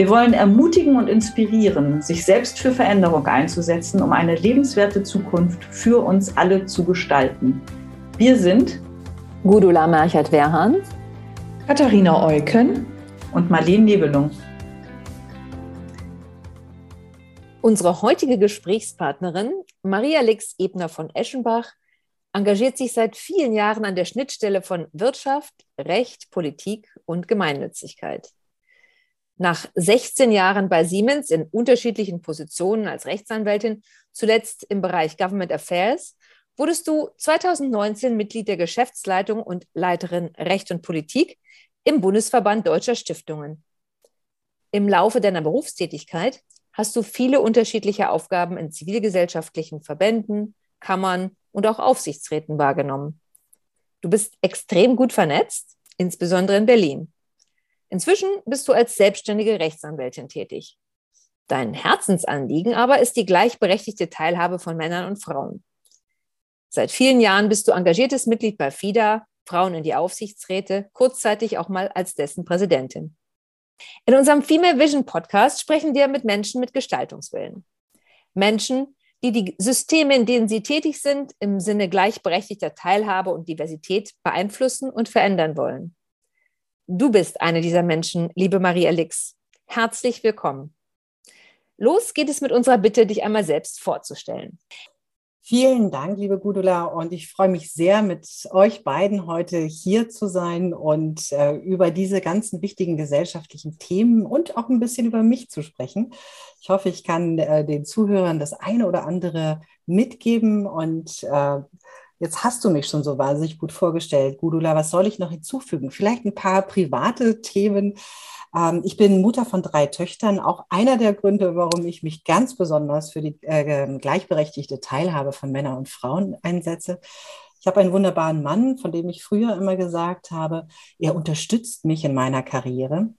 Wir wollen ermutigen und inspirieren, sich selbst für Veränderung einzusetzen, um eine lebenswerte Zukunft für uns alle zu gestalten. Wir sind Gudula Merchert-Werhan, Katharina Eucken und Marlene Nebelung. Unsere heutige Gesprächspartnerin, Maria Lix Ebner von Eschenbach, engagiert sich seit vielen Jahren an der Schnittstelle von Wirtschaft, Recht, Politik und Gemeinnützigkeit. Nach 16 Jahren bei Siemens in unterschiedlichen Positionen als Rechtsanwältin, zuletzt im Bereich Government Affairs, wurdest du 2019 Mitglied der Geschäftsleitung und Leiterin Recht und Politik im Bundesverband Deutscher Stiftungen. Im Laufe deiner Berufstätigkeit hast du viele unterschiedliche Aufgaben in zivilgesellschaftlichen Verbänden, Kammern und auch Aufsichtsräten wahrgenommen. Du bist extrem gut vernetzt, insbesondere in Berlin. Inzwischen bist du als selbstständige Rechtsanwältin tätig. Dein Herzensanliegen aber ist die gleichberechtigte Teilhabe von Männern und Frauen. Seit vielen Jahren bist du engagiertes Mitglied bei FIDA, Frauen in die Aufsichtsräte, kurzzeitig auch mal als dessen Präsidentin. In unserem Female Vision Podcast sprechen wir mit Menschen mit Gestaltungswillen. Menschen, die die Systeme, in denen sie tätig sind, im Sinne gleichberechtigter Teilhabe und Diversität beeinflussen und verändern wollen. Du bist eine dieser Menschen, liebe Maria Lix. Herzlich willkommen. Los geht es mit unserer Bitte, dich einmal selbst vorzustellen. Vielen Dank, liebe Gudula. Und ich freue mich sehr, mit euch beiden heute hier zu sein und äh, über diese ganzen wichtigen gesellschaftlichen Themen und auch ein bisschen über mich zu sprechen. Ich hoffe, ich kann äh, den Zuhörern das eine oder andere mitgeben und äh, Jetzt hast du mich schon so wahnsinnig gut vorgestellt, Gudula. Was soll ich noch hinzufügen? Vielleicht ein paar private Themen. Ähm, ich bin Mutter von drei Töchtern. Auch einer der Gründe, warum ich mich ganz besonders für die äh, gleichberechtigte Teilhabe von Männern und Frauen einsetze. Ich habe einen wunderbaren Mann, von dem ich früher immer gesagt habe, er unterstützt mich in meiner Karriere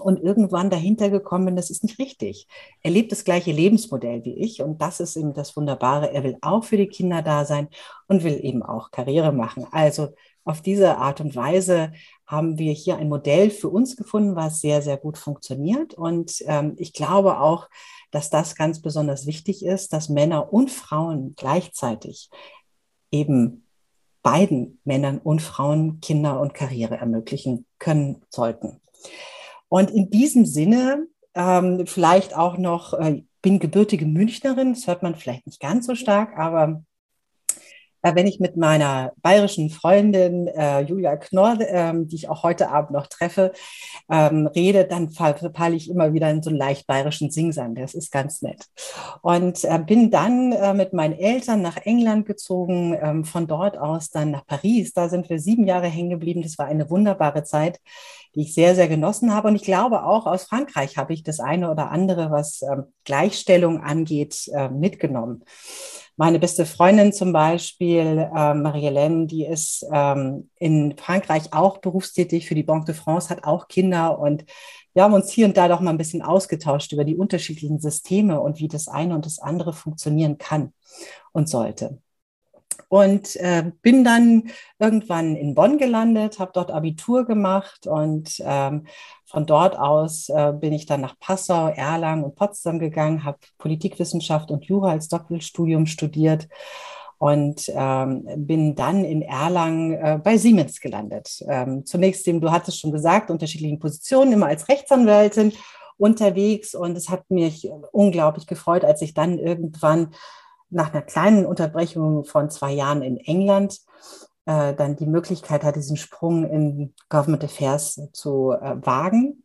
und irgendwann dahinter gekommen bin, das ist nicht richtig. Er lebt das gleiche Lebensmodell wie ich und das ist eben das Wunderbare. Er will auch für die Kinder da sein und will eben auch Karriere machen. Also auf diese Art und Weise haben wir hier ein Modell für uns gefunden, was sehr, sehr gut funktioniert. Und ähm, ich glaube auch, dass das ganz besonders wichtig ist, dass Männer und Frauen gleichzeitig eben beiden Männern und Frauen Kinder und Karriere ermöglichen können sollten. Und in diesem Sinne ähm, vielleicht auch noch, äh, bin gebürtige Münchnerin, das hört man vielleicht nicht ganz so stark, aber wenn ich mit meiner bayerischen Freundin äh, Julia Knorr, ähm, die ich auch heute Abend noch treffe, ähm, rede, dann verfalle ich immer wieder in so einen leicht bayerischen Singsang. Das ist ganz nett. Und äh, bin dann äh, mit meinen Eltern nach England gezogen, ähm, von dort aus dann nach Paris. Da sind wir sieben Jahre hängen geblieben. Das war eine wunderbare Zeit die ich sehr, sehr genossen habe. Und ich glaube auch aus Frankreich habe ich das eine oder andere, was ähm, Gleichstellung angeht, äh, mitgenommen. Meine beste Freundin zum Beispiel, äh, Marie-Hélène, die ist ähm, in Frankreich auch berufstätig für die Banque de France, hat auch Kinder und wir haben uns hier und da doch mal ein bisschen ausgetauscht über die unterschiedlichen Systeme und wie das eine und das andere funktionieren kann und sollte und äh, bin dann irgendwann in Bonn gelandet, habe dort Abitur gemacht und ähm, von dort aus äh, bin ich dann nach Passau, Erlangen und Potsdam gegangen, habe Politikwissenschaft und Jura als Doppelstudium studiert und ähm, bin dann in Erlangen äh, bei Siemens gelandet. Ähm, zunächst, dem, du hattest schon gesagt, unterschiedlichen Positionen, immer als Rechtsanwältin unterwegs und es hat mich unglaublich gefreut, als ich dann irgendwann nach einer kleinen Unterbrechung von zwei Jahren in England äh, dann die Möglichkeit hat, diesen Sprung in Government Affairs zu äh, wagen.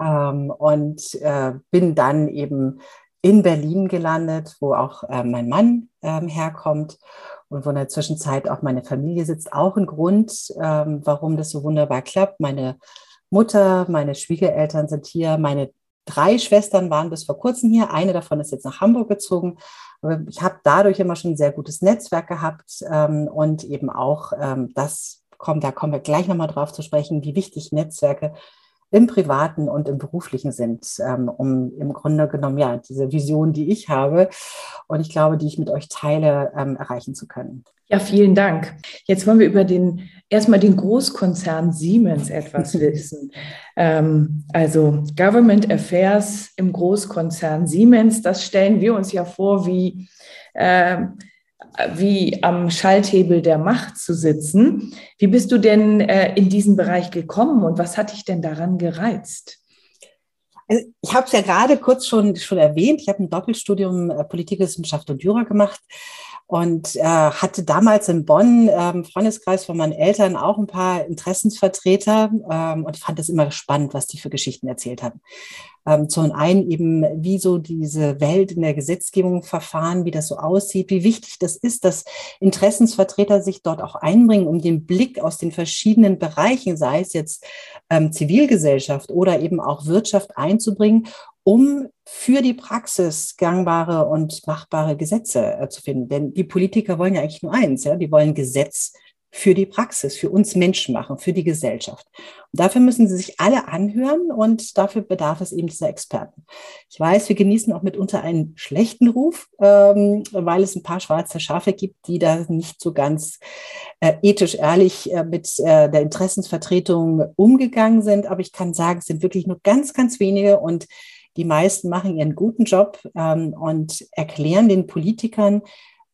Ähm, und äh, bin dann eben in Berlin gelandet, wo auch äh, mein Mann ähm, herkommt und wo in der Zwischenzeit auch meine Familie sitzt. Auch ein Grund, ähm, warum das so wunderbar klappt. Meine Mutter, meine Schwiegereltern sind hier, meine drei Schwestern waren bis vor kurzem hier. Eine davon ist jetzt nach Hamburg gezogen. Ich habe dadurch immer schon ein sehr gutes Netzwerk gehabt ähm, und eben auch ähm, das kommt, da kommen wir gleich nochmal drauf zu sprechen, wie wichtig Netzwerke im privaten und im beruflichen sind, ähm, um im Grunde genommen ja diese Vision, die ich habe und ich glaube, die ich mit euch teile, ähm, erreichen zu können. Ja, vielen Dank. Jetzt wollen wir über den erstmal den Großkonzern Siemens etwas wissen. Ähm, also Government Affairs im Großkonzern Siemens, das stellen wir uns ja vor wie äh, wie am Schalthebel der Macht zu sitzen. Wie bist du denn äh, in diesen Bereich gekommen und was hat dich denn daran gereizt? Also ich habe es ja gerade kurz schon, schon erwähnt. Ich habe ein Doppelstudium äh, Politikwissenschaft und Jura gemacht und äh, hatte damals in Bonn äh, im Freundeskreis von meinen Eltern auch ein paar Interessensvertreter ähm, und fand es immer spannend, was die für Geschichten erzählt haben. Ähm, zum einen eben, wie so diese Welt in der Gesetzgebung verfahren, wie das so aussieht, wie wichtig das ist, dass Interessensvertreter sich dort auch einbringen, um den Blick aus den verschiedenen Bereichen, sei es jetzt ähm, Zivilgesellschaft oder eben auch Wirtschaft einzubringen um für die Praxis gangbare und machbare Gesetze äh, zu finden. Denn die Politiker wollen ja eigentlich nur eins, ja, die wollen Gesetz für die Praxis, für uns Menschen machen, für die Gesellschaft. Und dafür müssen sie sich alle anhören und dafür bedarf es eben dieser Experten. Ich weiß, wir genießen auch mitunter einen schlechten Ruf, ähm, weil es ein paar schwarze Schafe gibt, die da nicht so ganz äh, ethisch ehrlich äh, mit äh, der Interessensvertretung umgegangen sind. Aber ich kann sagen, es sind wirklich nur ganz, ganz wenige und die meisten machen ihren guten Job ähm, und erklären den Politikern,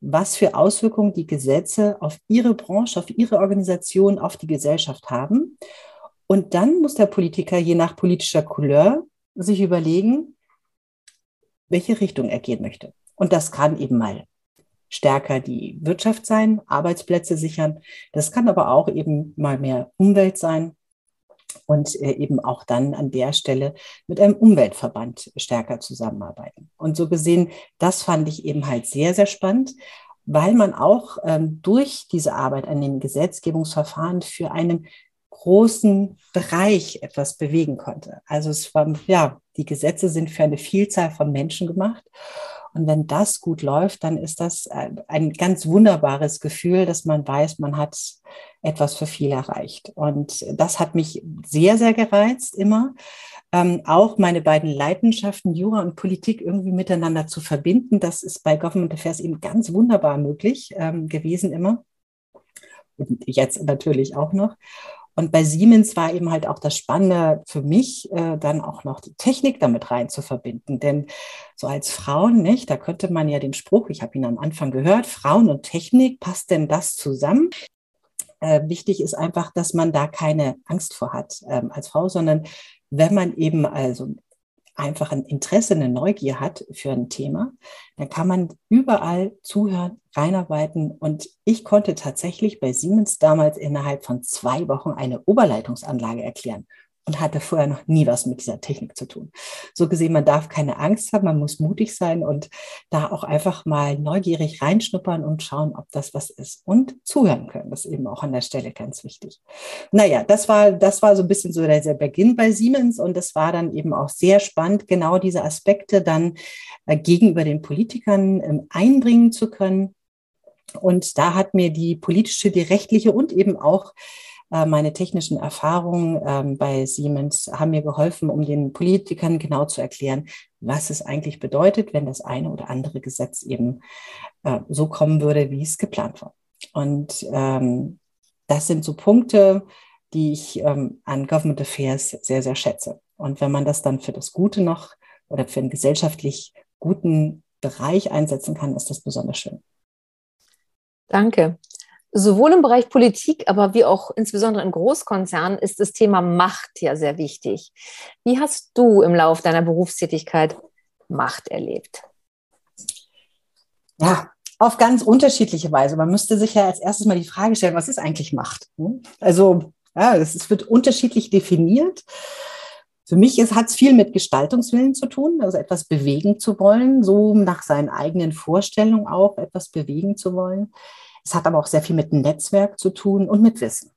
was für Auswirkungen die Gesetze auf ihre Branche, auf ihre Organisation, auf die Gesellschaft haben. Und dann muss der Politiker je nach politischer Couleur sich überlegen, welche Richtung er gehen möchte. Und das kann eben mal stärker die Wirtschaft sein, Arbeitsplätze sichern. Das kann aber auch eben mal mehr Umwelt sein und äh, eben auch dann an der Stelle mit einem Umweltverband stärker zusammenarbeiten. Und so gesehen, das fand ich eben halt sehr, sehr spannend, weil man auch ähm, durch diese Arbeit an den Gesetzgebungsverfahren für einen großen Bereich etwas bewegen konnte. Also es war, ja, die Gesetze sind für eine Vielzahl von Menschen gemacht. Und wenn das gut läuft, dann ist das ein ganz wunderbares Gefühl, dass man weiß, man hat etwas für viel erreicht. Und das hat mich sehr, sehr gereizt immer. Ähm, auch meine beiden Leidenschaften, Jura und Politik, irgendwie miteinander zu verbinden. Das ist bei Government Affairs eben ganz wunderbar möglich ähm, gewesen immer. Und jetzt natürlich auch noch. Und bei Siemens war eben halt auch das Spannende für mich, äh, dann auch noch die Technik damit rein zu verbinden. Denn so als Frauen, nicht, da könnte man ja den Spruch, ich habe ihn am Anfang gehört, Frauen und Technik, passt denn das zusammen? Äh, wichtig ist einfach, dass man da keine Angst vor hat ähm, als Frau, sondern wenn man eben also einfach ein Interesse, eine Neugier hat für ein Thema, dann kann man überall zuhören, reinarbeiten. Und ich konnte tatsächlich bei Siemens damals innerhalb von zwei Wochen eine Oberleitungsanlage erklären und hatte vorher noch nie was mit dieser Technik zu tun. So gesehen, man darf keine Angst haben, man muss mutig sein und da auch einfach mal neugierig reinschnuppern und schauen, ob das was ist und zuhören können. Das ist eben auch an der Stelle ganz wichtig. Naja, das war, das war so ein bisschen so der, der Beginn bei Siemens und das war dann eben auch sehr spannend, genau diese Aspekte dann äh, gegenüber den Politikern äh, einbringen zu können. Und da hat mir die politische, die rechtliche und eben auch meine technischen Erfahrungen ähm, bei Siemens haben mir geholfen, um den Politikern genau zu erklären, was es eigentlich bedeutet, wenn das eine oder andere Gesetz eben äh, so kommen würde, wie es geplant war. Und ähm, das sind so Punkte, die ich ähm, an Government Affairs sehr, sehr schätze. Und wenn man das dann für das Gute noch oder für einen gesellschaftlich guten Bereich einsetzen kann, ist das besonders schön. Danke. Sowohl im Bereich Politik, aber wie auch insbesondere in Großkonzernen ist das Thema Macht ja sehr wichtig. Wie hast du im Laufe deiner Berufstätigkeit Macht erlebt? Ja, auf ganz unterschiedliche Weise. Man müsste sich ja als erstes mal die Frage stellen, was ist eigentlich Macht? Hm? Also, ja, es wird unterschiedlich definiert. Für mich hat es viel mit Gestaltungswillen zu tun, also etwas bewegen zu wollen, so nach seinen eigenen Vorstellungen auch etwas bewegen zu wollen. Es hat aber auch sehr viel mit Netzwerk zu tun und mit Wissen.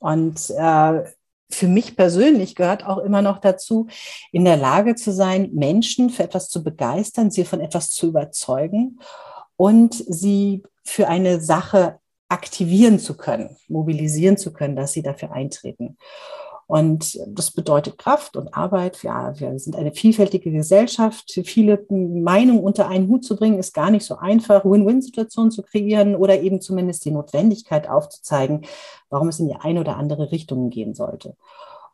Und äh, für mich persönlich gehört auch immer noch dazu, in der Lage zu sein, Menschen für etwas zu begeistern, sie von etwas zu überzeugen und sie für eine Sache aktivieren zu können, mobilisieren zu können, dass sie dafür eintreten. Und das bedeutet Kraft und Arbeit. Ja, wir sind eine vielfältige Gesellschaft. Viele Meinungen unter einen Hut zu bringen, ist gar nicht so einfach, Win-Win-Situationen zu kreieren oder eben zumindest die Notwendigkeit aufzuzeigen, warum es in die eine oder andere Richtung gehen sollte.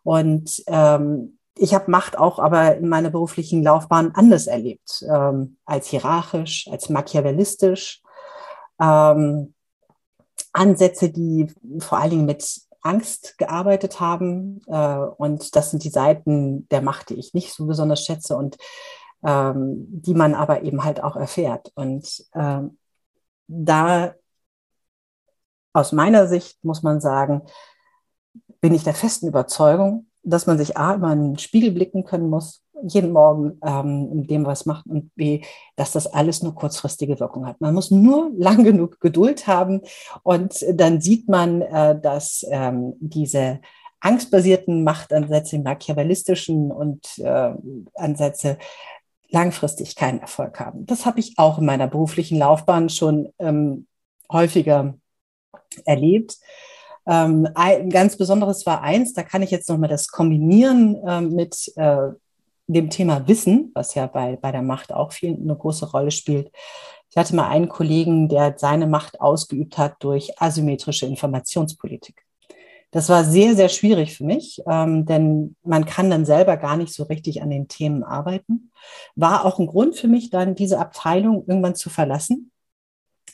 Und ähm, ich habe Macht auch aber in meiner beruflichen Laufbahn anders erlebt, ähm, als hierarchisch, als machiavellistisch. Ähm, Ansätze, die vor allen Dingen mit Angst gearbeitet haben. Äh, und das sind die Seiten der Macht, die ich nicht so besonders schätze und ähm, die man aber eben halt auch erfährt. Und ähm, da aus meiner Sicht muss man sagen, bin ich der festen Überzeugung, dass man sich A, immer in den Spiegel blicken können muss, jeden Morgen ähm, in dem, was macht und B, dass das alles nur kurzfristige Wirkung hat. Man muss nur lang genug Geduld haben und dann sieht man, äh, dass ähm, diese angstbasierten Machtansätze, machiavellistischen und äh, Ansätze langfristig keinen Erfolg haben. Das habe ich auch in meiner beruflichen Laufbahn schon ähm, häufiger erlebt. Ähm, ein ganz Besonderes war eins, da kann ich jetzt nochmal das kombinieren äh, mit äh, dem Thema Wissen, was ja bei, bei der Macht auch viel eine große Rolle spielt. Ich hatte mal einen Kollegen, der seine Macht ausgeübt hat durch asymmetrische Informationspolitik. Das war sehr, sehr schwierig für mich, ähm, denn man kann dann selber gar nicht so richtig an den Themen arbeiten. War auch ein Grund für mich, dann diese Abteilung irgendwann zu verlassen,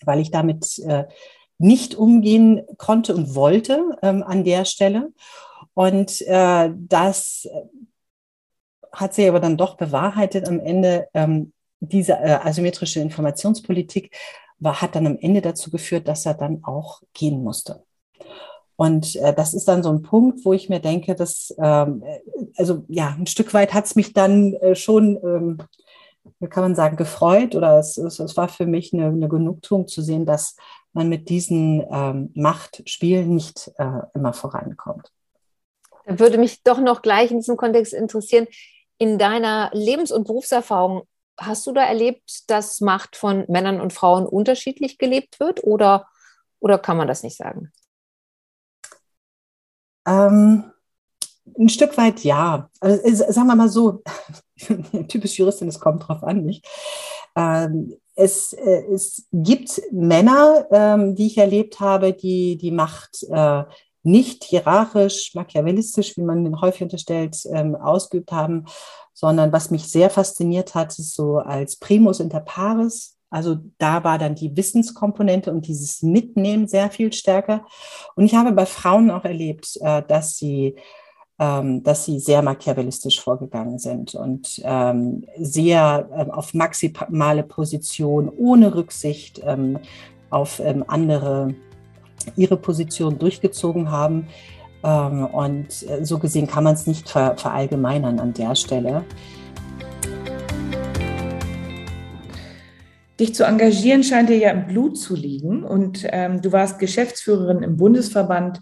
weil ich damit äh, nicht umgehen konnte und wollte ähm, an der Stelle. Und äh, das hat sich aber dann doch bewahrheitet am Ende. Ähm, diese äh, asymmetrische Informationspolitik war, hat dann am Ende dazu geführt, dass er dann auch gehen musste. Und äh, das ist dann so ein Punkt, wo ich mir denke, dass, ähm, äh, also ja, ein Stück weit hat es mich dann äh, schon, ähm, wie kann man sagen, gefreut oder es, es, es war für mich eine, eine, Genugtuung zu sehen, dass man mit diesen ähm, Machtspielen nicht äh, immer vorankommt. Da würde mich doch noch gleich in diesem Kontext interessieren, in deiner Lebens- und Berufserfahrung, hast du da erlebt, dass Macht von Männern und Frauen unterschiedlich gelebt wird oder, oder kann man das nicht sagen? Ähm, ein Stück weit ja. Also, sagen wir mal so, typisch Juristin, es kommt drauf an, nicht? Ähm, es, äh, es gibt Männer, ähm, die ich erlebt habe, die die Macht äh, nicht hierarchisch, machiavellistisch, wie man den häufig unterstellt, ähm, ausgeübt haben, sondern was mich sehr fasziniert hat, ist so als Primus inter pares. Also da war dann die Wissenskomponente und dieses Mitnehmen sehr viel stärker. Und ich habe bei Frauen auch erlebt, äh, dass sie ähm, dass sie sehr machiavellistisch vorgegangen sind und ähm, sehr äh, auf maximale Position, ohne Rücksicht ähm, auf ähm, andere ihre Position durchgezogen haben. Ähm, und äh, so gesehen kann man es nicht verallgemeinern an der Stelle. Dich zu engagieren scheint dir ja im Blut zu liegen und ähm, du warst Geschäftsführerin im Bundesverband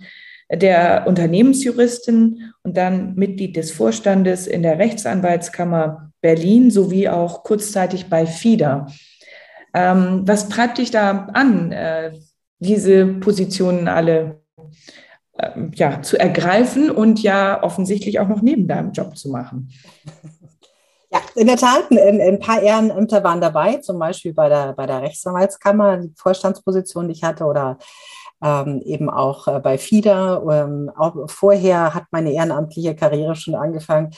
der Unternehmensjuristen und dann Mitglied des Vorstandes in der Rechtsanwaltskammer Berlin sowie auch kurzzeitig bei FIDA. Ähm, was treibt dich da an? Äh, diese Positionen alle äh, ja, zu ergreifen und ja offensichtlich auch noch neben deinem Job zu machen. Ja, in der Tat, ein, ein, paar Ehrenämter waren dabei, zum Beispiel bei der, bei der Rechtsanwaltskammer, die Vorstandsposition, die ich hatte, oder ähm, eben auch äh, bei FIDA. Ähm, auch vorher hat meine ehrenamtliche Karriere schon angefangen.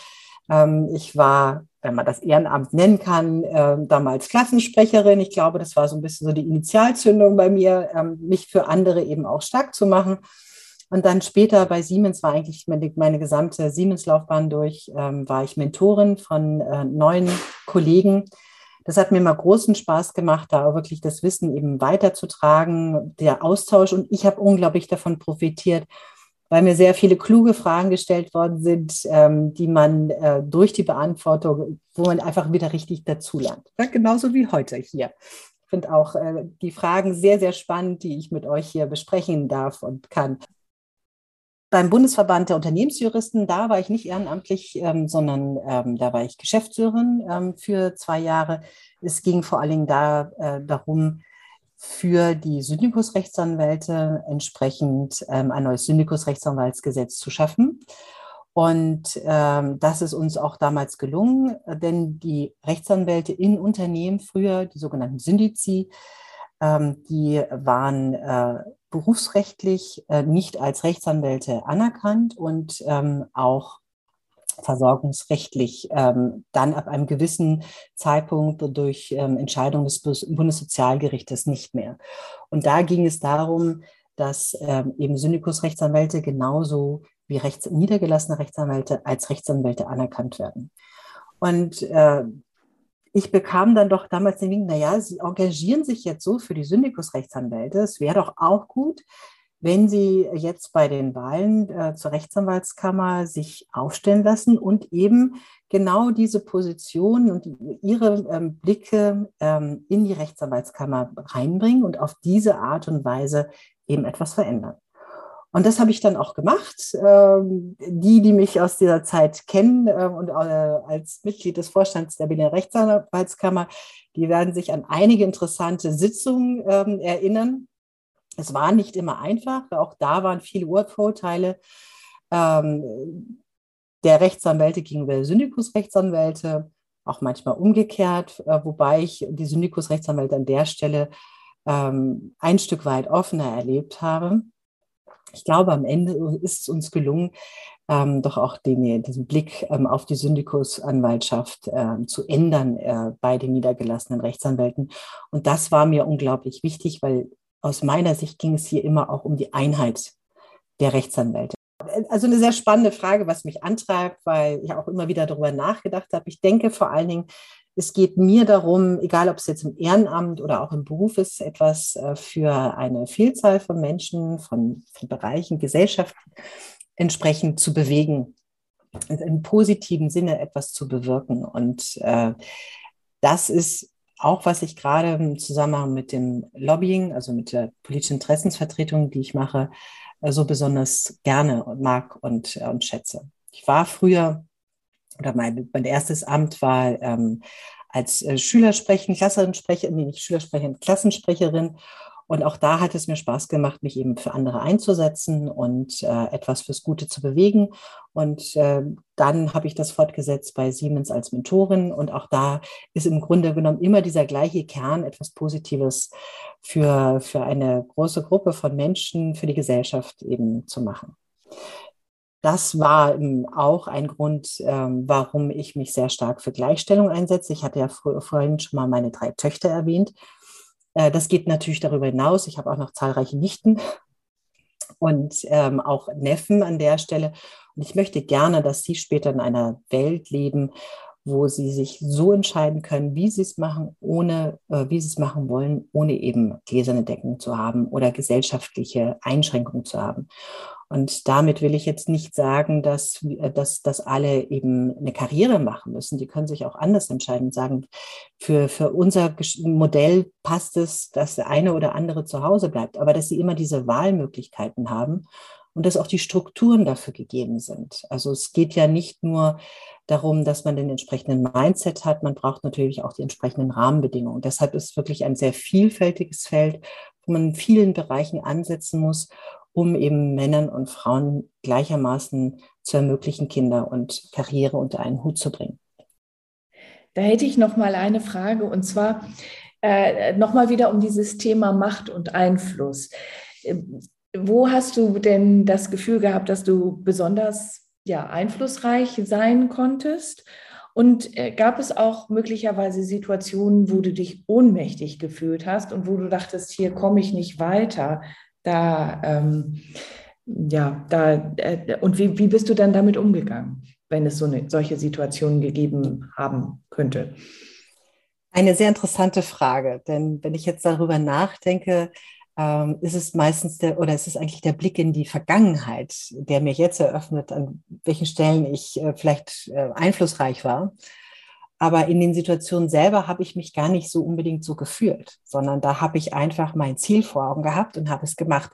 Ähm, ich war wenn man das Ehrenamt nennen kann, äh, damals Klassensprecherin. Ich glaube, das war so ein bisschen so die Initialzündung bei mir, ähm, mich für andere eben auch stark zu machen. Und dann später bei Siemens war eigentlich meine, meine gesamte Siemens-Laufbahn durch, ähm, war ich Mentorin von äh, neuen Kollegen. Das hat mir immer großen Spaß gemacht, da wirklich das Wissen eben weiterzutragen, der Austausch. Und ich habe unglaublich davon profitiert, weil mir sehr viele kluge Fragen gestellt worden sind, ähm, die man äh, durch die Beantwortung, wo man einfach wieder richtig dazulernt. Ja, genauso wie heute hier. Ich finde auch äh, die Fragen sehr, sehr spannend, die ich mit euch hier besprechen darf und kann. beim Bundesverband der Unternehmensjuristen, da war ich nicht ehrenamtlich, ähm, sondern ähm, da war ich Geschäftsführerin ähm, für zwei Jahre. Es ging vor allen Dingen da, äh, darum, für die Syndikusrechtsanwälte entsprechend ähm, ein neues Syndikusrechtsanwaltsgesetz zu schaffen. Und ähm, das ist uns auch damals gelungen, denn die Rechtsanwälte in Unternehmen früher, die sogenannten Syndizi, ähm, die waren äh, berufsrechtlich äh, nicht als Rechtsanwälte anerkannt und ähm, auch versorgungsrechtlich ähm, dann ab einem gewissen Zeitpunkt durch ähm, Entscheidung des Bundessozialgerichtes nicht mehr. Und da ging es darum, dass ähm, eben Syndikusrechtsanwälte genauso wie rechts, niedergelassene Rechtsanwälte als Rechtsanwälte anerkannt werden. Und äh, ich bekam dann doch damals den Link, naja, Sie engagieren sich jetzt so für die Syndikusrechtsanwälte. Es wäre doch auch gut, wenn Sie jetzt bei den Wahlen äh, zur Rechtsanwaltskammer sich aufstellen lassen und eben genau diese Position und Ihre ähm, Blicke ähm, in die Rechtsanwaltskammer reinbringen und auf diese Art und Weise eben etwas verändern. Und das habe ich dann auch gemacht. Ähm, die, die mich aus dieser Zeit kennen ähm, und äh, als Mitglied des Vorstands der Berliner Rechtsanwaltskammer, die werden sich an einige interessante Sitzungen ähm, erinnern. Es war nicht immer einfach. Auch da waren viele Urvorteile der Rechtsanwälte gegenüber Syndikusrechtsanwälte, auch manchmal umgekehrt, äh, wobei ich die Syndikusrechtsanwälte an der Stelle ein Stück weit offener erlebt habe ich glaube, am Ende ist es uns gelungen, ähm, doch auch den, diesen Blick ähm, auf die Syndikusanwaltschaft äh, zu ändern äh, bei den niedergelassenen Rechtsanwälten. Und das war mir unglaublich wichtig, weil aus meiner Sicht ging es hier immer auch um die Einheit der Rechtsanwälte. Also eine sehr spannende Frage, was mich antreibt, weil ich auch immer wieder darüber nachgedacht habe. Ich denke vor allen Dingen, es geht mir darum, egal ob es jetzt im Ehrenamt oder auch im Beruf ist, etwas äh, für eine Vielzahl von Menschen, von, von Bereichen, Gesellschaften entsprechend zu bewegen, im positiven Sinne etwas zu bewirken. Und äh, das ist auch, was ich gerade im Zusammenhang mit dem Lobbying, also mit der politischen Interessensvertretung, die ich mache, äh, so besonders gerne mag und, äh, und schätze. Ich war früher oder mein, mein erstes Amt war ähm, als äh, Schülersprecherin, Klassensprecherin, nee, nicht Schülersprecherin, Klassensprecherin. Und auch da hat es mir Spaß gemacht, mich eben für andere einzusetzen und äh, etwas fürs Gute zu bewegen. Und äh, dann habe ich das fortgesetzt bei Siemens als Mentorin. Und auch da ist im Grunde genommen immer dieser gleiche Kern, etwas Positives für, für eine große Gruppe von Menschen, für die Gesellschaft eben zu machen das war auch ein Grund, ähm, warum ich mich sehr stark für Gleichstellung einsetze. Ich hatte ja vorhin schon mal meine drei Töchter erwähnt. Äh, das geht natürlich darüber hinaus. Ich habe auch noch zahlreiche Nichten und ähm, auch Neffen an der Stelle. Und ich möchte gerne, dass sie später in einer Welt leben, wo sie sich so entscheiden können, wie sie es machen, ohne, äh, wie sie es machen wollen, ohne eben gläserne Decken zu haben oder gesellschaftliche Einschränkungen zu haben. Und damit will ich jetzt nicht sagen, dass, äh, dass, dass alle eben eine Karriere machen müssen. Die können sich auch anders entscheiden und sagen, für, für unser Modell passt es, dass der eine oder andere zu Hause bleibt, aber dass sie immer diese Wahlmöglichkeiten haben und dass auch die Strukturen dafür gegeben sind. Also es geht ja nicht nur darum, dass man den entsprechenden Mindset hat, man braucht natürlich auch die entsprechenden Rahmenbedingungen. Deshalb ist es wirklich ein sehr vielfältiges Feld, wo man in vielen Bereichen ansetzen muss, um eben Männern und Frauen gleichermaßen zu ermöglichen, Kinder und Karriere unter einen Hut zu bringen. Da hätte ich noch mal eine Frage und zwar äh, noch mal wieder um dieses Thema Macht und Einfluss. Ähm, wo hast du denn das Gefühl gehabt, dass du besonders ja, einflussreich sein konntest? Und äh, gab es auch möglicherweise Situationen, wo du dich ohnmächtig gefühlt hast und wo du dachtest, hier komme ich nicht weiter? Da, ähm, ja, da, äh, und wie, wie bist du dann damit umgegangen, wenn es so eine, solche Situationen gegeben haben könnte? Eine sehr interessante Frage, denn wenn ich jetzt darüber nachdenke, ähm, ist es meistens der, oder ist es eigentlich der Blick in die Vergangenheit, der mir jetzt eröffnet, an welchen Stellen ich äh, vielleicht äh, einflussreich war. Aber in den Situationen selber habe ich mich gar nicht so unbedingt so gefühlt, sondern da habe ich einfach mein Ziel vor Augen gehabt und habe es gemacht.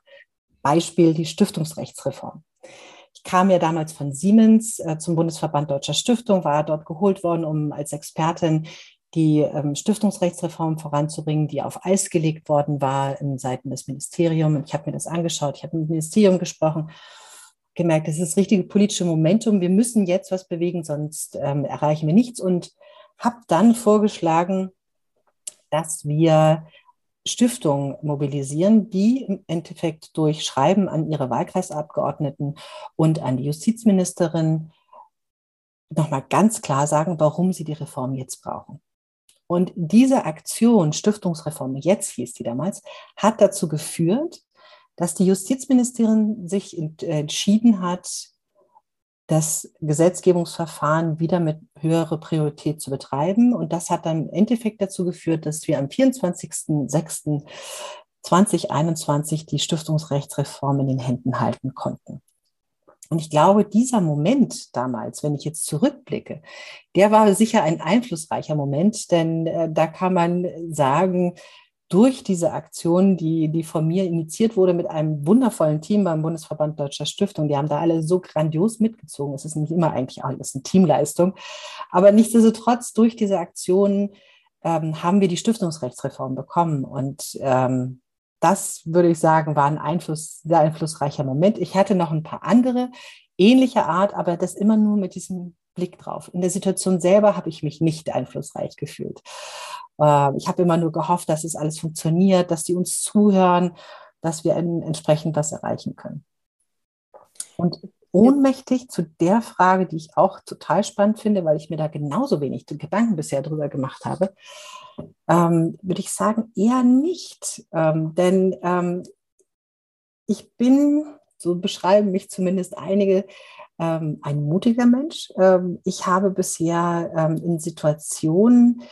Beispiel die Stiftungsrechtsreform. Ich kam ja damals von Siemens äh, zum Bundesverband Deutscher Stiftung, war dort geholt worden, um als Expertin die ähm, Stiftungsrechtsreform voranzubringen, die auf Eis gelegt worden war in Seiten des Ministeriums. Ich habe mir das angeschaut, ich habe mit dem Ministerium gesprochen, gemerkt, das ist das richtige politische Momentum. Wir müssen jetzt was bewegen, sonst ähm, erreichen wir nichts. Und habe dann vorgeschlagen, dass wir Stiftungen mobilisieren, die im Endeffekt durch Schreiben an ihre Wahlkreisabgeordneten und an die Justizministerin nochmal ganz klar sagen, warum sie die Reform jetzt brauchen. Und diese Aktion, Stiftungsreform, jetzt hieß die damals, hat dazu geführt, dass die Justizministerin sich entschieden hat, das Gesetzgebungsverfahren wieder mit höherer Priorität zu betreiben. Und das hat dann im Endeffekt dazu geführt, dass wir am 24.06.2021 die Stiftungsrechtsreform in den Händen halten konnten. Und ich glaube, dieser Moment damals, wenn ich jetzt zurückblicke, der war sicher ein einflussreicher Moment, denn äh, da kann man sagen, durch diese Aktion, die, die von mir initiiert wurde mit einem wundervollen Team beim Bundesverband Deutscher Stiftung, die haben da alle so grandios mitgezogen. Es ist nicht immer eigentlich alles eine Teamleistung. Aber nichtsdestotrotz, durch diese Aktion ähm, haben wir die Stiftungsrechtsreform bekommen. Und ähm, das würde ich sagen, war ein Einfluss, sehr einflussreicher Moment. Ich hatte noch ein paar andere ähnliche Art, aber das immer nur mit diesem Blick drauf. In der Situation selber habe ich mich nicht einflussreich gefühlt. Äh, ich habe immer nur gehofft, dass es alles funktioniert, dass die uns zuhören, dass wir entsprechend was erreichen können. Und ohnmächtig zu der Frage, die ich auch total spannend finde, weil ich mir da genauso wenig Gedanken bisher drüber gemacht habe, ähm, würde ich sagen, eher nicht. Ähm, denn ähm, ich bin, so beschreiben mich zumindest einige, ähm, ein mutiger Mensch. Ähm, ich habe bisher ähm, in Situationen,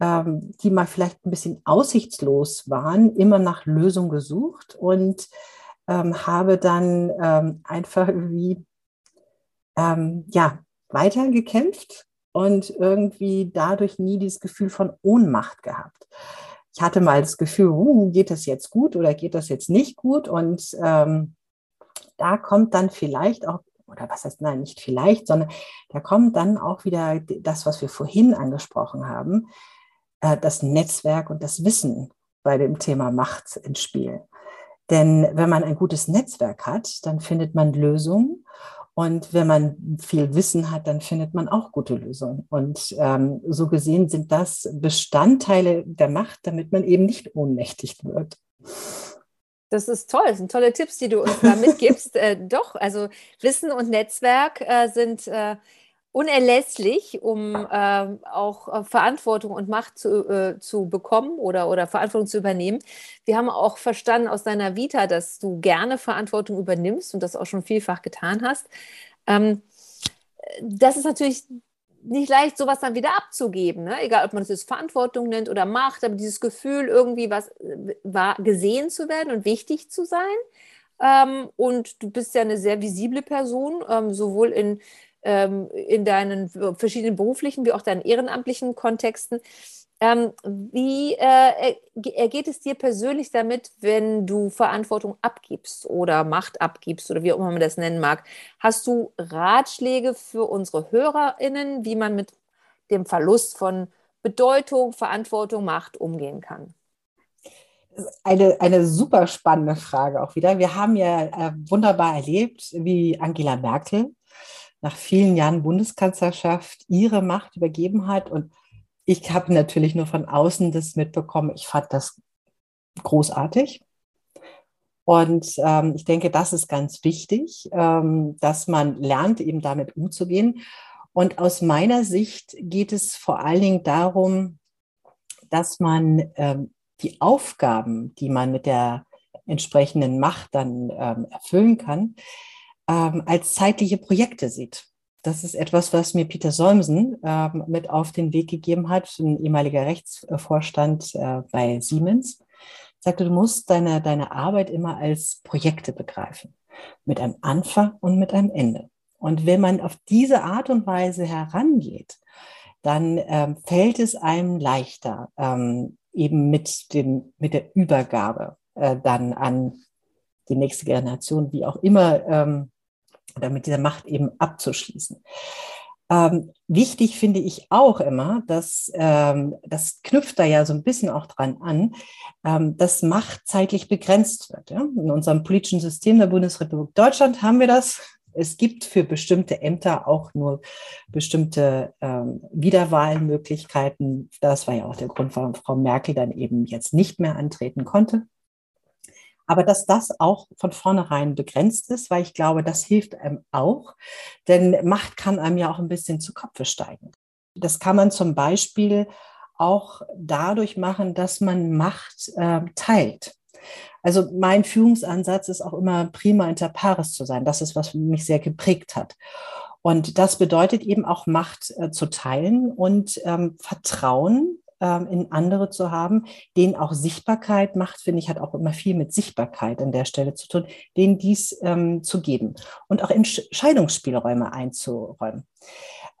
die mal vielleicht ein bisschen aussichtslos waren, immer nach Lösungen gesucht und habe dann einfach irgendwie ja, weitergekämpft und irgendwie dadurch nie dieses Gefühl von Ohnmacht gehabt. Ich hatte mal das Gefühl, uh, geht das jetzt gut oder geht das jetzt nicht gut? Und ähm, da kommt dann vielleicht auch, oder was heißt, nein, nicht vielleicht, sondern da kommt dann auch wieder das, was wir vorhin angesprochen haben, äh, das Netzwerk und das Wissen bei dem Thema Macht ins Spiel. Denn wenn man ein gutes Netzwerk hat, dann findet man Lösungen und wenn man viel Wissen hat, dann findet man auch gute Lösungen. Und ähm, so gesehen sind das Bestandteile der Macht, damit man eben nicht ohnmächtig wird. Das ist toll, das sind tolle Tipps, die du uns da mitgibst. äh, doch, also Wissen und Netzwerk äh, sind äh, unerlässlich, um äh, auch äh, Verantwortung und Macht zu, äh, zu bekommen oder, oder Verantwortung zu übernehmen. Wir haben auch verstanden aus deiner Vita, dass du gerne Verantwortung übernimmst und das auch schon vielfach getan hast. Ähm, das ist natürlich nicht leicht, sowas dann wieder abzugeben, ne? egal ob man es jetzt Verantwortung nennt oder Macht, aber dieses Gefühl, irgendwie was äh, war, gesehen zu werden und wichtig zu sein. Ähm, und du bist ja eine sehr visible Person, ähm, sowohl in ähm, in deinen verschiedenen beruflichen wie auch deinen ehrenamtlichen Kontexten. Ähm, wie äh, ergeht es dir persönlich damit, wenn du Verantwortung abgibst oder Macht abgibst oder wie auch immer man das nennen mag? Hast du Ratschläge für unsere HörerInnen, wie man mit dem Verlust von Bedeutung, Verantwortung, Macht umgehen kann? Eine, eine super spannende Frage auch wieder. Wir haben ja äh, wunderbar erlebt, wie Angela Merkel nach vielen Jahren Bundeskanzlerschaft ihre Macht übergeben hat. Und ich habe natürlich nur von außen das mitbekommen. Ich fand das großartig. Und ähm, ich denke, das ist ganz wichtig, ähm, dass man lernt, eben damit umzugehen. Und aus meiner Sicht geht es vor allen Dingen darum, dass man ähm, die Aufgaben, die man mit der entsprechenden Macht dann ähm, erfüllen kann, ähm, als zeitliche Projekte sieht. Das ist etwas, was mir Peter Solmsen ähm, mit auf den Weg gegeben hat, ein ehemaliger Rechtsvorstand äh, bei Siemens. Sagte, du musst deine, deine Arbeit immer als Projekte begreifen. Mit einem Anfang und mit einem Ende. Und wenn man auf diese Art und Weise herangeht, dann ähm, fällt es einem leichter, ähm, eben mit, dem, mit der Übergabe äh, dann an die nächste Generation, wie auch immer, ähm, oder mit dieser Macht eben abzuschließen. Ähm, wichtig finde ich auch immer, dass ähm, das knüpft da ja so ein bisschen auch dran an, ähm, dass Macht zeitlich begrenzt wird. Ja? In unserem politischen System der Bundesrepublik Deutschland haben wir das. Es gibt für bestimmte Ämter auch nur bestimmte ähm, Wiederwahlmöglichkeiten. Das war ja auch der Grund, warum Frau Merkel dann eben jetzt nicht mehr antreten konnte aber dass das auch von vornherein begrenzt ist, weil ich glaube, das hilft einem auch, denn Macht kann einem ja auch ein bisschen zu Kopfe steigen. Das kann man zum Beispiel auch dadurch machen, dass man Macht äh, teilt. Also mein Führungsansatz ist auch immer prima inter pares zu sein. Das ist, was mich sehr geprägt hat. Und das bedeutet eben auch Macht äh, zu teilen und ähm, Vertrauen ähm, in andere zu haben, denen auch Sichtbarkeit macht, finde ich, hat auch immer viel mit Sichtbarkeit an der Stelle zu tun, denen dies ähm, zu geben und auch Entscheidungsspielräume einzuräumen.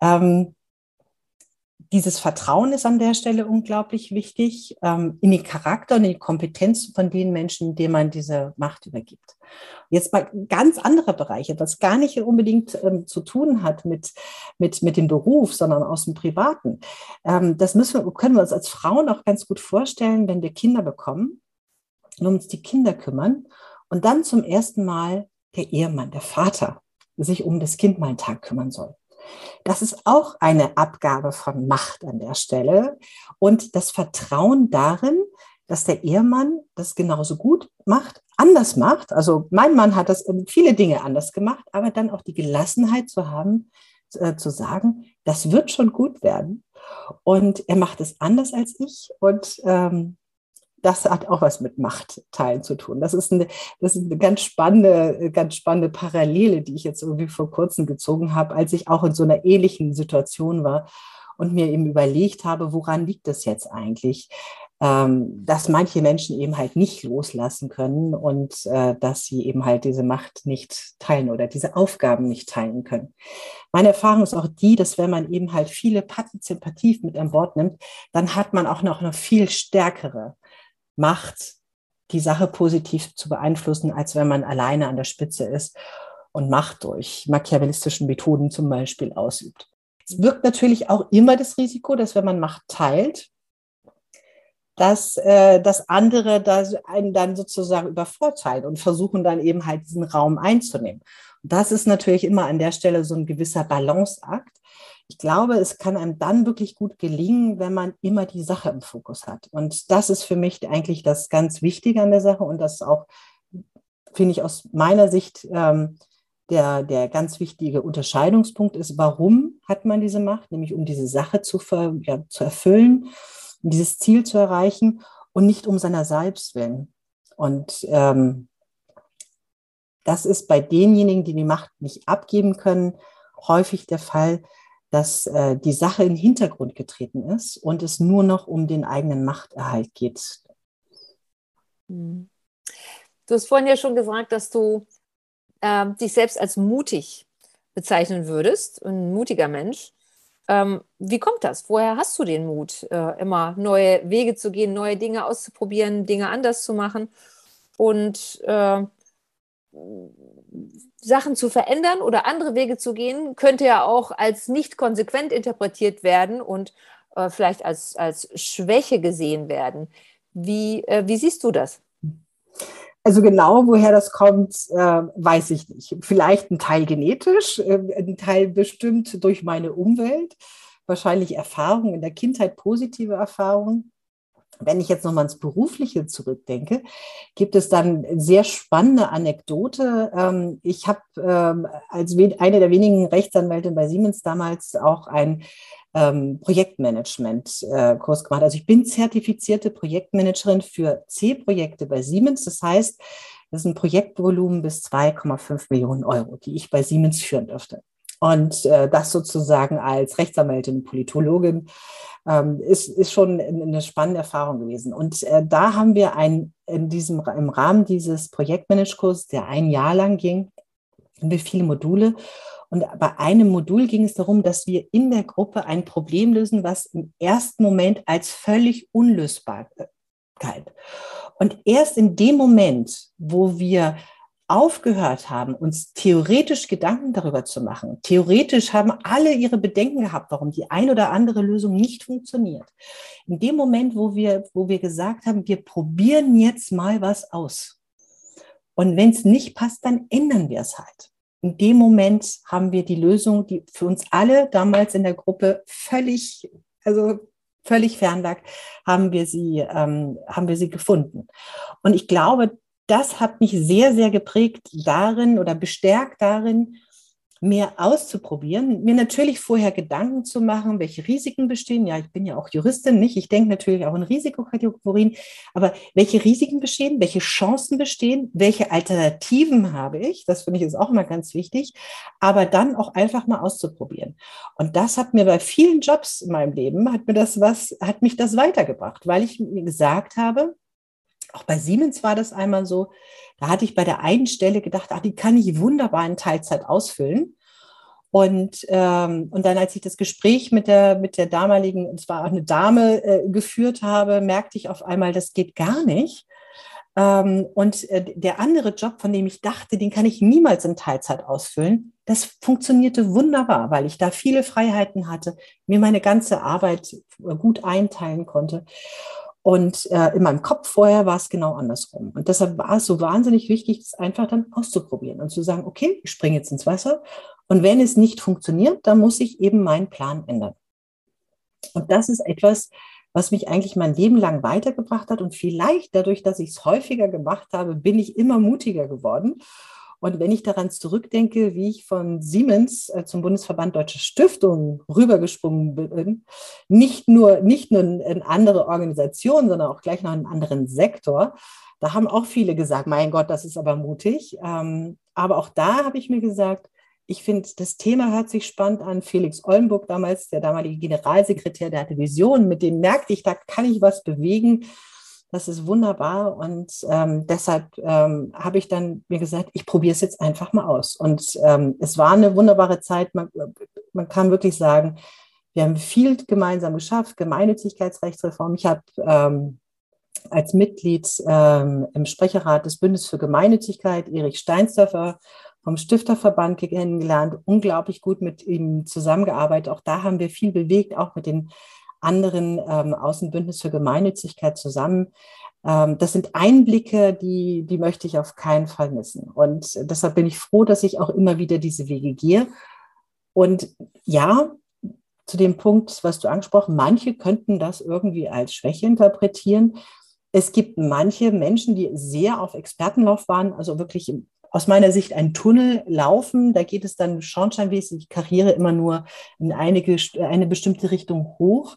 Ähm, dieses Vertrauen ist an der Stelle unglaublich wichtig ähm, in den Charakter und in die Kompetenz von den Menschen, denen man diese Macht übergibt. Jetzt mal ganz andere Bereiche, was gar nicht unbedingt ähm, zu tun hat mit, mit, mit dem Beruf, sondern aus dem Privaten. Ähm, das müssen wir, können wir uns als Frauen auch ganz gut vorstellen, wenn wir Kinder bekommen und uns die Kinder kümmern und dann zum ersten Mal der Ehemann, der Vater, sich um das Kind mal einen Tag kümmern soll. Das ist auch eine Abgabe von Macht an der Stelle und das Vertrauen darin, dass der Ehemann das genauso gut macht, anders macht. Also mein Mann hat das viele Dinge anders gemacht, aber dann auch die Gelassenheit zu haben, äh, zu sagen, das wird schon gut werden. Und er macht es anders als ich und ähm, das hat auch was mit Machtteilen zu tun. Das ist eine, das ist eine ganz spannende, ganz spannende Parallele, die ich jetzt irgendwie vor kurzem gezogen habe, als ich auch in so einer ähnlichen Situation war und mir eben überlegt habe, woran liegt das jetzt eigentlich? Ähm, dass manche Menschen eben halt nicht loslassen können und äh, dass sie eben halt diese Macht nicht teilen oder diese Aufgaben nicht teilen können. Meine Erfahrung ist auch die, dass wenn man eben halt viele partizipativ mit an Bord nimmt, dann hat man auch noch eine viel stärkere Macht, die Sache positiv zu beeinflussen, als wenn man alleine an der Spitze ist und Macht durch machiavellistischen Methoden zum Beispiel ausübt. Es birgt natürlich auch immer das Risiko, dass wenn man Macht teilt, dass, äh, dass andere da einen dann sozusagen übervorteilen und versuchen dann eben halt diesen Raum einzunehmen. Und das ist natürlich immer an der Stelle so ein gewisser Balanceakt ich glaube, es kann einem dann wirklich gut gelingen, wenn man immer die Sache im Fokus hat. Und das ist für mich eigentlich das ganz Wichtige an der Sache und das auch, finde ich aus meiner Sicht, ähm, der, der ganz wichtige Unterscheidungspunkt ist, warum hat man diese Macht, nämlich um diese Sache zu, ja, zu erfüllen, um dieses Ziel zu erreichen und nicht um seiner selbst willen. Und ähm, das ist bei denjenigen, die die Macht nicht abgeben können, häufig der Fall, dass äh, die Sache in den Hintergrund getreten ist und es nur noch um den eigenen Machterhalt geht. Hm. Du hast vorhin ja schon gesagt, dass du äh, dich selbst als mutig bezeichnen würdest, ein mutiger Mensch. Ähm, wie kommt das? Woher hast du den Mut, äh, immer neue Wege zu gehen, neue Dinge auszuprobieren, Dinge anders zu machen? Und äh, Sachen zu verändern oder andere Wege zu gehen, könnte ja auch als nicht konsequent interpretiert werden und äh, vielleicht als, als Schwäche gesehen werden. Wie, äh, wie siehst du das? Also genau, woher das kommt, äh, weiß ich nicht. Vielleicht ein Teil genetisch, äh, ein Teil bestimmt durch meine Umwelt, wahrscheinlich Erfahrungen in der Kindheit, positive Erfahrungen wenn ich jetzt nochmal ins Berufliche zurückdenke, gibt es dann sehr spannende Anekdote. Ähm, ich habe ähm, als eine der wenigen Rechtsanwältinnen bei Siemens damals auch ein ähm, Projektmanagement-Kurs gemacht. Also ich bin zertifizierte Projektmanagerin für C-Projekte bei Siemens. Das heißt, das ist ein Projektvolumen bis 2,5 Millionen Euro, die ich bei Siemens führen dürfte. Und äh, das sozusagen als Rechtsanwältin, Politologin ähm, ist, ist schon eine spannende Erfahrung gewesen. Und äh, da haben wir ein, in diesem, im Rahmen dieses Projektmanagekurs, der ein Jahr lang ging, haben wir viele Module. Und bei einem Modul ging es darum, dass wir in der Gruppe ein Problem lösen, was im ersten Moment als völlig unlösbar galt. Und erst in dem Moment, wo wir aufgehört haben, uns theoretisch Gedanken darüber zu machen, theoretisch haben alle ihre Bedenken gehabt, warum die ein oder andere Lösung nicht funktioniert. In dem Moment, wo wir, wo wir gesagt haben, wir probieren jetzt mal was aus. Und wenn es nicht passt, dann ändern wir es halt. In dem Moment haben wir die Lösung, die für uns alle damals in der Gruppe völlig, also völlig fernlag, haben wir sie, ähm, haben wir sie gefunden. Und ich glaube, das hat mich sehr, sehr geprägt darin oder bestärkt darin, mehr auszuprobieren, mir natürlich vorher Gedanken zu machen, welche Risiken bestehen. Ja, ich bin ja auch Juristin, nicht? Ich denke natürlich auch in Risikokategorien, aber welche Risiken bestehen, welche Chancen bestehen, welche Alternativen habe ich? Das finde ich ist auch immer ganz wichtig, aber dann auch einfach mal auszuprobieren. Und das hat mir bei vielen Jobs in meinem Leben hat mir das was hat mich das weitergebracht, weil ich mir gesagt habe, auch bei Siemens war das einmal so. Da hatte ich bei der einen Stelle gedacht, ach, die kann ich wunderbar in Teilzeit ausfüllen. Und, ähm, und dann, als ich das Gespräch mit der, mit der damaligen, und zwar auch eine Dame, äh, geführt habe, merkte ich auf einmal, das geht gar nicht. Ähm, und äh, der andere Job, von dem ich dachte, den kann ich niemals in Teilzeit ausfüllen, das funktionierte wunderbar, weil ich da viele Freiheiten hatte, mir meine ganze Arbeit gut einteilen konnte. Und äh, in meinem Kopf vorher war es genau andersrum. Und deshalb war es so wahnsinnig wichtig, das einfach dann auszuprobieren und zu sagen, okay, ich springe jetzt ins Wasser. Und wenn es nicht funktioniert, dann muss ich eben meinen Plan ändern. Und das ist etwas, was mich eigentlich mein Leben lang weitergebracht hat. Und vielleicht dadurch, dass ich es häufiger gemacht habe, bin ich immer mutiger geworden und wenn ich daran zurückdenke, wie ich von Siemens äh, zum Bundesverband Deutsche Stiftungen rübergesprungen bin, nicht nur, nicht nur in andere Organisationen, sondern auch gleich noch in einen anderen Sektor, da haben auch viele gesagt, mein Gott, das ist aber mutig. Ähm, aber auch da habe ich mir gesagt, ich finde, das Thema hört sich spannend an. Felix Ollenburg damals, der damalige Generalsekretär, der hatte Visionen, mit denen merkte ich, da kann ich was bewegen. Das ist wunderbar und ähm, deshalb ähm, habe ich dann mir gesagt, ich probiere es jetzt einfach mal aus. Und ähm, es war eine wunderbare Zeit. Man, man kann wirklich sagen, wir haben viel gemeinsam geschafft, Gemeinnützigkeitsrechtsreform. Ich habe ähm, als Mitglied ähm, im Sprecherrat des Bündnisses für Gemeinnützigkeit Erich Steinsdörfer vom Stifterverband kennengelernt, unglaublich gut mit ihm zusammengearbeitet. Auch da haben wir viel bewegt, auch mit den anderen ähm, Außenbündnis für Gemeinnützigkeit zusammen. Ähm, das sind Einblicke, die, die möchte ich auf keinen Fall missen. Und deshalb bin ich froh, dass ich auch immer wieder diese Wege gehe. Und ja, zu dem Punkt, was du angesprochen, manche könnten das irgendwie als Schwäche interpretieren. Es gibt manche Menschen, die sehr auf Expertenlauf waren, also wirklich aus meiner Sicht ein Tunnel laufen. Da geht es dann schornsteinmäßig Karriere immer nur in einige, eine bestimmte Richtung hoch.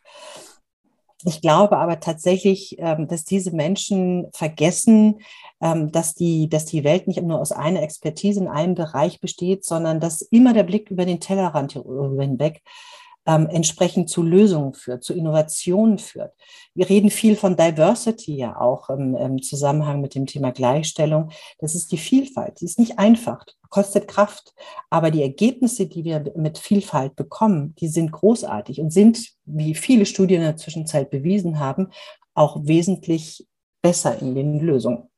Ich glaube aber tatsächlich, ähm, dass diese Menschen vergessen, ähm, dass die, dass die Welt nicht nur aus einer Expertise in einem Bereich besteht, sondern dass immer der Blick über den Tellerrand hinweg ähm, entsprechend zu Lösungen führt, zu Innovationen führt. Wir reden viel von Diversity ja auch im, im Zusammenhang mit dem Thema Gleichstellung. Das ist die Vielfalt. Die ist nicht einfach, kostet Kraft, aber die Ergebnisse, die wir mit Vielfalt bekommen, die sind großartig und sind, wie viele Studien in der Zwischenzeit bewiesen haben, auch wesentlich besser in den Lösungen.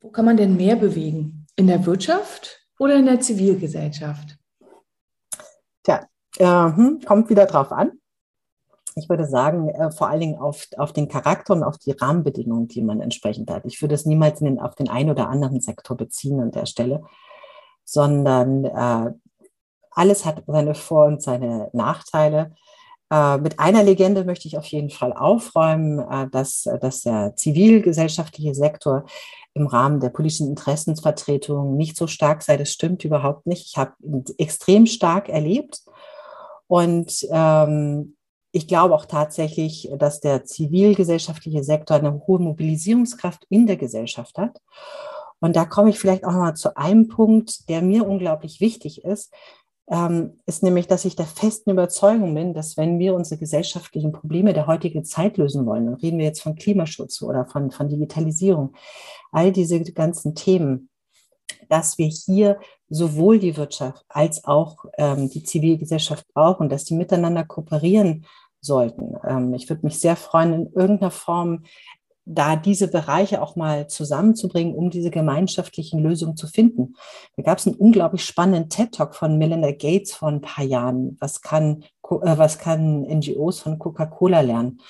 Wo kann man denn mehr bewegen? In der Wirtschaft oder in der Zivilgesellschaft? Äh, kommt wieder drauf an. Ich würde sagen, äh, vor allen Dingen auf, auf den Charakter und auf die Rahmenbedingungen, die man entsprechend hat. Ich würde es niemals den, auf den einen oder anderen Sektor beziehen an der Stelle, sondern äh, alles hat seine Vor- und seine Nachteile. Äh, mit einer Legende möchte ich auf jeden Fall aufräumen, äh, dass, dass der zivilgesellschaftliche Sektor im Rahmen der politischen Interessensvertretung nicht so stark sei. Das stimmt überhaupt nicht. Ich habe extrem stark erlebt und ähm, ich glaube auch tatsächlich, dass der zivilgesellschaftliche Sektor eine hohe Mobilisierungskraft in der Gesellschaft hat. Und da komme ich vielleicht auch mal zu einem Punkt, der mir unglaublich wichtig ist, ähm, ist nämlich, dass ich der festen Überzeugung bin, dass wenn wir unsere gesellschaftlichen Probleme der heutigen Zeit lösen wollen, dann reden wir jetzt von Klimaschutz oder von, von Digitalisierung, all diese ganzen Themen, dass wir hier sowohl die Wirtschaft als auch ähm, die Zivilgesellschaft brauchen, dass die miteinander kooperieren sollten. Ähm, ich würde mich sehr freuen, in irgendeiner Form da diese Bereiche auch mal zusammenzubringen, um diese gemeinschaftlichen Lösungen zu finden. Da gab es einen unglaublich spannenden TED-Talk von Melinda Gates vor ein paar Jahren. Was kann, äh, was kann NGOs von Coca-Cola lernen?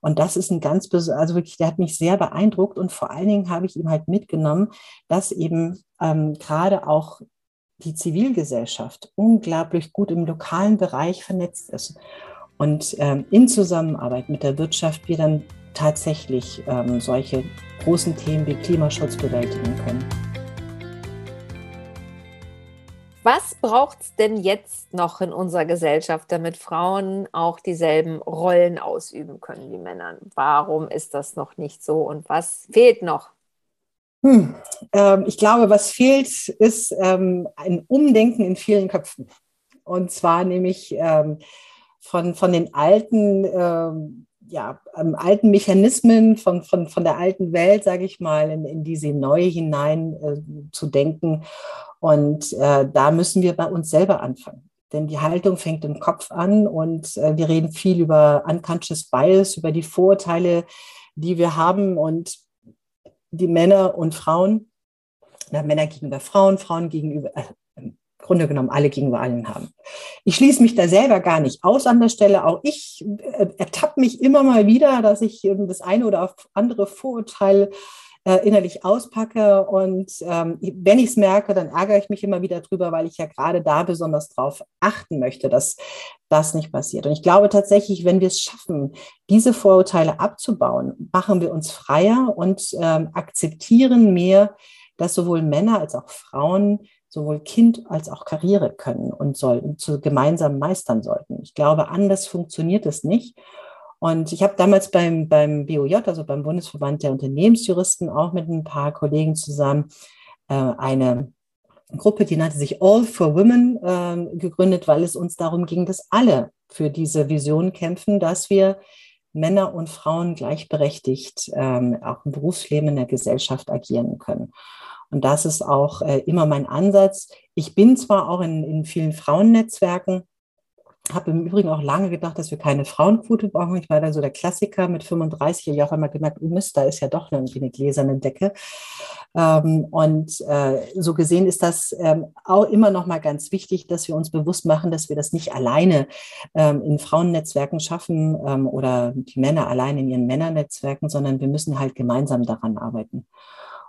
Und das ist ein ganz, also wirklich, der hat mich sehr beeindruckt und vor allen Dingen habe ich ihm halt mitgenommen, dass eben ähm, gerade auch die Zivilgesellschaft unglaublich gut im lokalen Bereich vernetzt ist und ähm, in Zusammenarbeit mit der Wirtschaft wir dann tatsächlich ähm, solche großen Themen wie Klimaschutz bewältigen können. Was braucht es denn jetzt noch in unserer Gesellschaft, damit Frauen auch dieselben Rollen ausüben können wie Männer? Warum ist das noch nicht so und was fehlt noch? Hm, ähm, ich glaube, was fehlt, ist ähm, ein Umdenken in vielen Köpfen. Und zwar nämlich ähm, von, von den alten ähm, ja, ähm, alten Mechanismen von, von, von der alten Welt, sage ich mal, in, in diese neue hinein äh, zu denken. Und äh, da müssen wir bei uns selber anfangen. Denn die Haltung fängt im Kopf an und äh, wir reden viel über unconscious bias, über die Vorurteile, die wir haben und die Männer und Frauen, na, Männer gegenüber Frauen, Frauen gegenüber, äh, Grunde genommen alle gegenüber allen haben. Ich schließe mich da selber gar nicht aus an der Stelle. Auch ich äh, ertappe mich immer mal wieder, dass ich ähm, das eine oder andere Vorurteil äh, innerlich auspacke. Und ähm, wenn ich es merke, dann ärgere ich mich immer wieder drüber, weil ich ja gerade da besonders drauf achten möchte, dass das nicht passiert. Und ich glaube tatsächlich, wenn wir es schaffen, diese Vorurteile abzubauen, machen wir uns freier und ähm, akzeptieren mehr, dass sowohl Männer als auch Frauen sowohl Kind als auch Karriere können und sollten, zu gemeinsam meistern sollten. Ich glaube, anders funktioniert es nicht. Und ich habe damals beim, beim BOJ, also beim Bundesverband der Unternehmensjuristen, auch mit ein paar Kollegen zusammen äh, eine Gruppe, die nannte sich All for Women, äh, gegründet, weil es uns darum ging, dass alle für diese Vision kämpfen, dass wir Männer und Frauen gleichberechtigt ähm, auch im Berufsleben in der Gesellschaft agieren können. Und das ist auch äh, immer mein Ansatz. Ich bin zwar auch in, in vielen Frauennetzwerken, habe im Übrigen auch lange gedacht, dass wir keine Frauenquote brauchen. Ich war da so der Klassiker mit 35, habe ich auch einmal gemerkt, oh Mist, da ist ja doch irgendwie eine gläserne Decke. Ähm, und äh, so gesehen ist das ähm, auch immer noch mal ganz wichtig, dass wir uns bewusst machen, dass wir das nicht alleine ähm, in Frauennetzwerken schaffen ähm, oder die Männer alleine in ihren Männernetzwerken, sondern wir müssen halt gemeinsam daran arbeiten.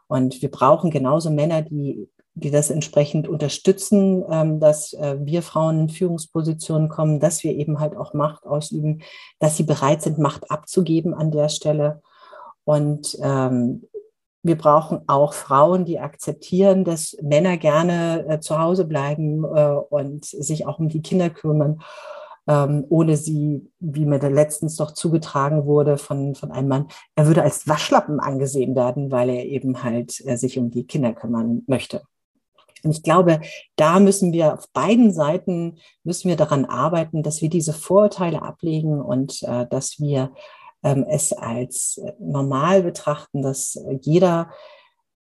Und wir brauchen genauso Männer, die, die das entsprechend unterstützen, ähm, dass äh, wir Frauen in Führungspositionen kommen, dass wir eben halt auch Macht ausüben, dass sie bereit sind, Macht abzugeben an der Stelle. Und ähm, wir brauchen auch Frauen, die akzeptieren, dass Männer gerne äh, zu Hause bleiben äh, und sich auch um die Kinder kümmern ähm, ohne sie, wie mir da letztens doch zugetragen wurde von, von einem Mann, er würde als Waschlappen angesehen werden, weil er eben halt äh, sich um die Kinder kümmern möchte. Und ich glaube, da müssen wir auf beiden Seiten müssen wir daran arbeiten, dass wir diese Vorurteile ablegen und äh, dass wir ähm, es als normal betrachten, dass jeder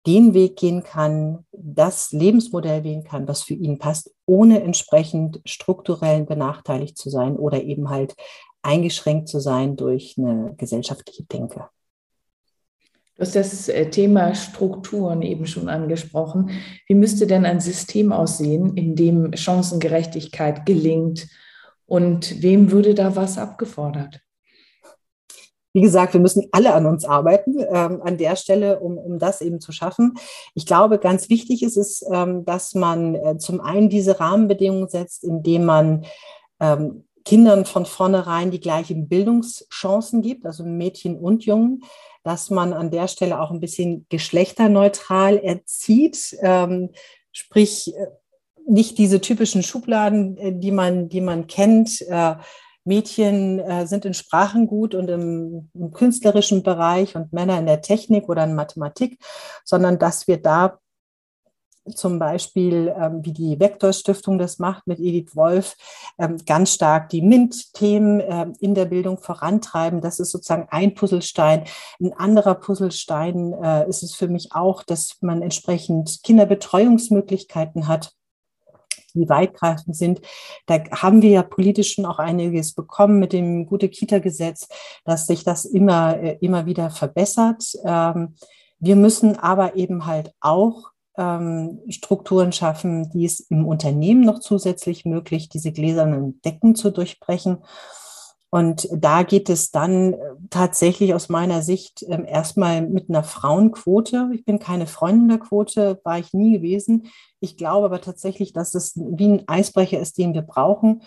den Weg gehen kann, das Lebensmodell wählen kann, was für ihn passt, ohne entsprechend strukturell benachteiligt zu sein oder eben halt eingeschränkt zu sein durch eine gesellschaftliche Denke. Du hast das äh, Thema Strukturen eben schon angesprochen. Wie müsste denn ein System aussehen, in dem Chancengerechtigkeit gelingt? Und wem würde da was abgefordert? wie gesagt, wir müssen alle an uns arbeiten ähm, an der Stelle, um, um das eben zu schaffen. Ich glaube, ganz wichtig ist es, ähm, dass man äh, zum einen diese Rahmenbedingungen setzt, indem man ähm, Kindern von vornherein die gleichen Bildungschancen gibt, also Mädchen und Jungen, dass man an der Stelle auch ein bisschen geschlechterneutral erzieht, ähm, sprich äh, nicht diese typischen Schubladen, äh, die man, die man kennt. Äh, Mädchen äh, sind in Sprachen gut und im, im, künstlerischen Bereich und Männer in der Technik oder in Mathematik, sondern dass wir da zum Beispiel, ähm, wie die Vektorstiftung das macht mit Edith Wolf, ähm, ganz stark die MINT-Themen äh, in der Bildung vorantreiben. Das ist sozusagen ein Puzzlestein. Ein anderer Puzzlestein äh, ist es für mich auch, dass man entsprechend Kinderbetreuungsmöglichkeiten hat wie weitgreifend sind. Da haben wir ja politisch schon auch einiges bekommen mit dem Gute-Kita-Gesetz, dass sich das immer, äh, immer wieder verbessert. Ähm, wir müssen aber eben halt auch ähm, Strukturen schaffen, die es im Unternehmen noch zusätzlich möglich, diese gläsernen Decken zu durchbrechen. Und da geht es dann äh, tatsächlich aus meiner Sicht ähm, erstmal mit einer Frauenquote. Ich bin keine Freundin der Quote, war ich nie gewesen. Ich glaube aber tatsächlich, dass es wie ein Eisbrecher ist, den wir brauchen,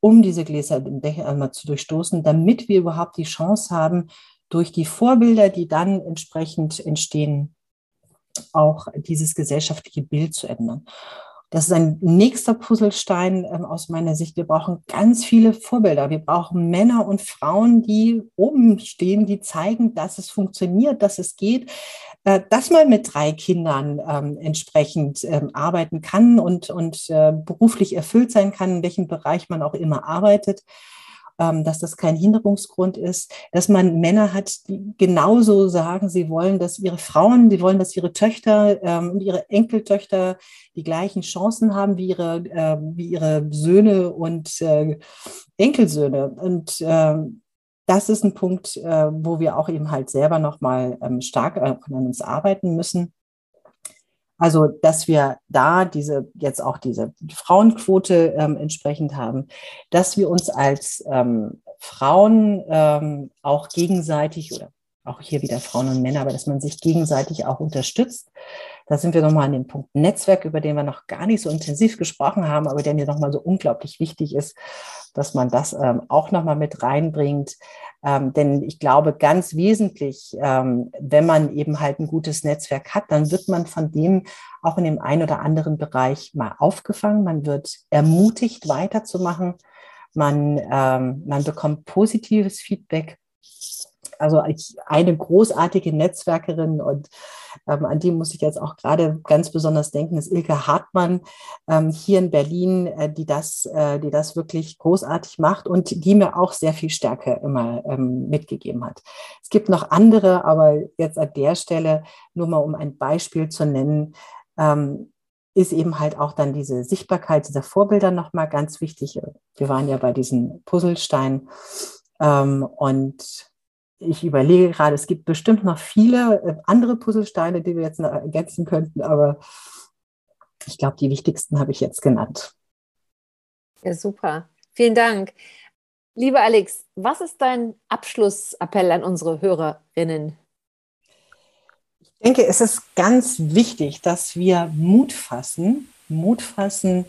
um diese Gläser einmal zu durchstoßen, damit wir überhaupt die Chance haben, durch die Vorbilder, die dann entsprechend entstehen, auch dieses gesellschaftliche Bild zu ändern. Das ist ein nächster Puzzlestein ähm, aus meiner Sicht. Wir brauchen ganz viele Vorbilder. Wir brauchen Männer und Frauen, die oben stehen, die zeigen, dass es funktioniert, dass es geht, äh, dass man mit drei Kindern ähm, entsprechend ähm, arbeiten kann und, und äh, beruflich erfüllt sein kann, in welchem Bereich man auch immer arbeitet dass das kein Hinderungsgrund ist, dass man Männer hat, die genauso sagen, sie wollen, dass ihre Frauen, sie wollen, dass ihre Töchter ähm, und ihre Enkeltöchter die gleichen Chancen haben wie ihre, äh, wie ihre Söhne und äh, Enkelsöhne. Und äh, das ist ein Punkt, äh, wo wir auch eben halt selber nochmal ähm, stark an uns arbeiten müssen. Also, dass wir da diese, jetzt auch diese Frauenquote ähm, entsprechend haben, dass wir uns als ähm, Frauen ähm, auch gegenseitig oder auch hier wieder Frauen und Männer, aber dass man sich gegenseitig auch unterstützt. Da sind wir nochmal an dem Punkt Netzwerk, über den wir noch gar nicht so intensiv gesprochen haben, aber der mir nochmal so unglaublich wichtig ist, dass man das ähm, auch nochmal mit reinbringt. Ähm, denn ich glaube, ganz wesentlich, ähm, wenn man eben halt ein gutes Netzwerk hat, dann wird man von dem auch in dem einen oder anderen Bereich mal aufgefangen. Man wird ermutigt, weiterzumachen. Man, ähm, man bekommt positives Feedback also eine großartige Netzwerkerin und ähm, an die muss ich jetzt auch gerade ganz besonders denken, ist Ilke Hartmann ähm, hier in Berlin, äh, die, das, äh, die das wirklich großartig macht und die mir auch sehr viel Stärke immer ähm, mitgegeben hat. Es gibt noch andere, aber jetzt an der Stelle nur mal um ein Beispiel zu nennen, ähm, ist eben halt auch dann diese Sichtbarkeit dieser Vorbilder nochmal ganz wichtig. Wir waren ja bei diesen Puzzlesteinen ähm, und ich überlege gerade, es gibt bestimmt noch viele äh, andere Puzzlesteine, die wir jetzt noch ergänzen könnten, aber ich glaube, die wichtigsten habe ich jetzt genannt. Ja, super. Vielen Dank. Lieber Alex, was ist dein Abschlussappell an unsere Hörerinnen? Ich denke, es ist ganz wichtig, dass wir Mut fassen, Mut fassen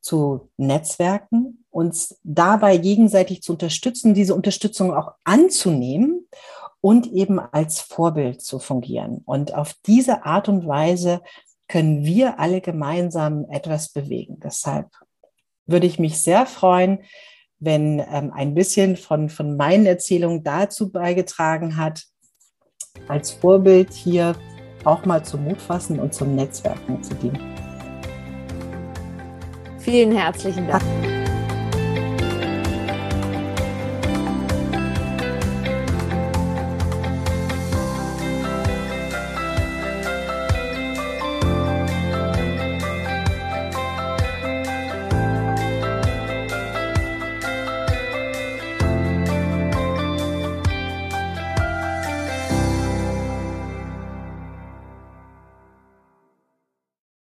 zu Netzwerken, uns dabei gegenseitig zu unterstützen, diese Unterstützung auch anzunehmen und eben als Vorbild zu fungieren. Und auf diese Art und Weise können wir alle gemeinsam etwas bewegen. Deshalb würde ich mich sehr freuen, wenn ähm, ein bisschen von, von meinen Erzählungen dazu beigetragen hat, als Vorbild hier auch mal zum Mut fassen und zum Netzwerken zu dienen. Vielen herzlichen Dank.